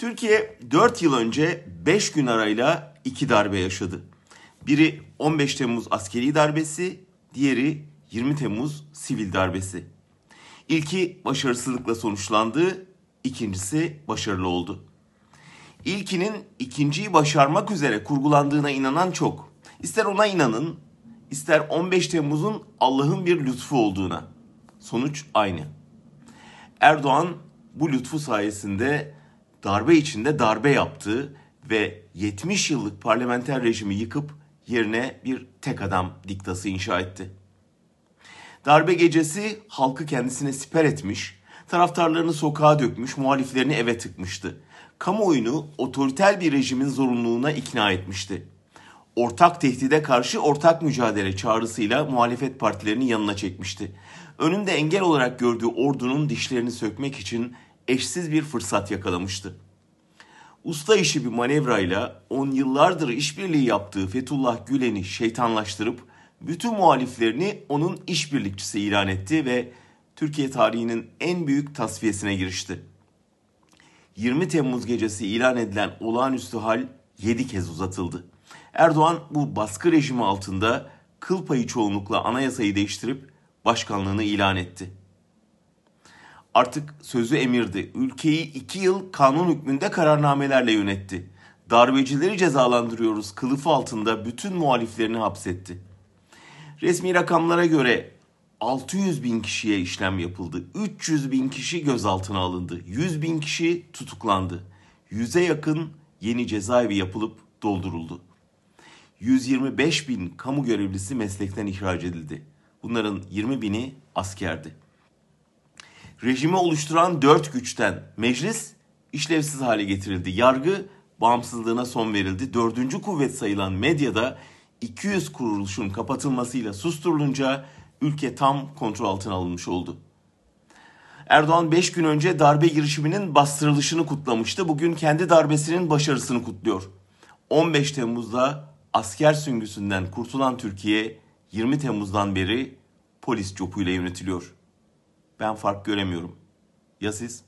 Türkiye 4 yıl önce 5 gün arayla iki darbe yaşadı. Biri 15 Temmuz askeri darbesi, diğeri 20 Temmuz sivil darbesi. İlki başarısızlıkla sonuçlandı, ikincisi başarılı oldu. İlkinin ikinciyi başarmak üzere kurgulandığına inanan çok. İster ona inanın, ister 15 Temmuz'un Allah'ın bir lütfu olduğuna. Sonuç aynı. Erdoğan bu lütfu sayesinde darbe içinde darbe yaptı ve 70 yıllık parlamenter rejimi yıkıp yerine bir tek adam diktası inşa etti. Darbe gecesi halkı kendisine siper etmiş, taraftarlarını sokağa dökmüş, muhaliflerini eve tıkmıştı. Kamuoyunu otoriter bir rejimin zorunluluğuna ikna etmişti. Ortak tehdide karşı ortak mücadele çağrısıyla muhalefet partilerini yanına çekmişti. Önünde engel olarak gördüğü ordunun dişlerini sökmek için eşsiz bir fırsat yakalamıştı. Usta işi bir manevrayla on yıllardır işbirliği yaptığı Fethullah Gülen'i şeytanlaştırıp bütün muhaliflerini onun işbirlikçisi ilan etti ve Türkiye tarihinin en büyük tasfiyesine girişti. 20 Temmuz gecesi ilan edilen olağanüstü hal 7 kez uzatıldı. Erdoğan bu baskı rejimi altında kıl payı çoğunlukla anayasayı değiştirip başkanlığını ilan etti. Artık sözü emirdi. Ülkeyi iki yıl kanun hükmünde kararnamelerle yönetti. Darbecileri cezalandırıyoruz kılıfı altında bütün muhaliflerini hapsetti. Resmi rakamlara göre 600 bin kişiye işlem yapıldı. 300 bin kişi gözaltına alındı. 100 bin kişi tutuklandı. 100'e yakın yeni cezaevi yapılıp dolduruldu. 125 bin kamu görevlisi meslekten ihraç edildi. Bunların 20 bini askerdi. Rejimi oluşturan dört güçten meclis işlevsiz hale getirildi. Yargı bağımsızlığına son verildi. Dördüncü kuvvet sayılan medyada 200 kuruluşun kapatılmasıyla susturulunca ülke tam kontrol altına alınmış oldu. Erdoğan 5 gün önce darbe girişiminin bastırılışını kutlamıştı. Bugün kendi darbesinin başarısını kutluyor. 15 Temmuz'da asker süngüsünden kurtulan Türkiye 20 Temmuz'dan beri polis copuyla yönetiliyor. Ben fark göremiyorum. Ya siz?